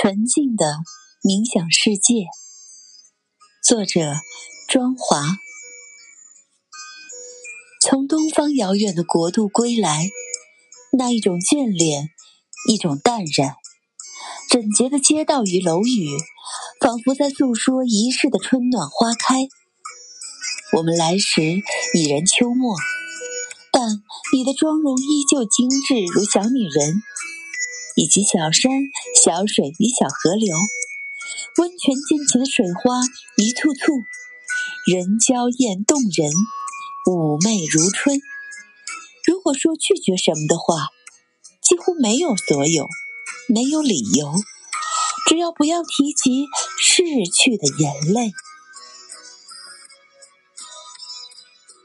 纯净的冥想世界，作者庄华。从东方遥远的国度归来，那一种眷恋，一种淡然。整洁的街道与楼宇，仿佛在诉说一世的春暖花开。我们来时已然秋末，但你的妆容依旧精致如小女人。以及小山、小水与小河流，温泉溅起的水花一簇簇，人娇艳动人，妩媚如春。如果说拒绝什么的话，几乎没有所有，没有理由，只要不要提及逝去的眼泪。